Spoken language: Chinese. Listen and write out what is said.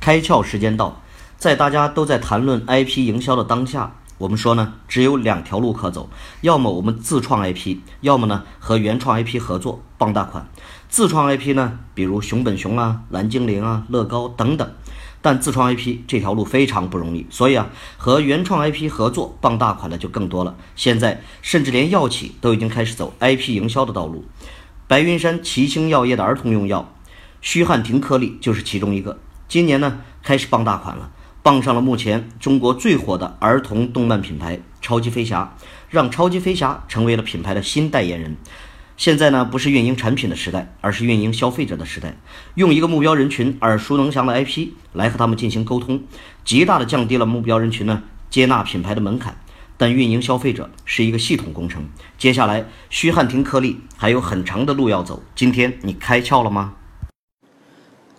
开窍时间到，在大家都在谈论 IP 营销的当下，我们说呢，只有两条路可走，要么我们自创 IP，要么呢和原创 IP 合作傍大款。自创 IP 呢，比如熊本熊啊、蓝精灵啊、乐高等等。但自创 IP 这条路非常不容易，所以啊，和原创 IP 合作傍大款的就更多了。现在甚至连药企都已经开始走 IP 营销的道路。白云山奇星药业的儿童用药虚汉廷颗粒就是其中一个。今年呢，开始傍大款了，傍上了目前中国最火的儿童动漫品牌超级飞侠，让超级飞侠成为了品牌的新代言人。现在呢，不是运营产品的时代，而是运营消费者的时代。用一个目标人群耳熟能详的 IP 来和他们进行沟通，极大的降低了目标人群呢接纳品牌的门槛。但运营消费者是一个系统工程，接下来虚汉廷颗粒还有很长的路要走。今天你开窍了吗？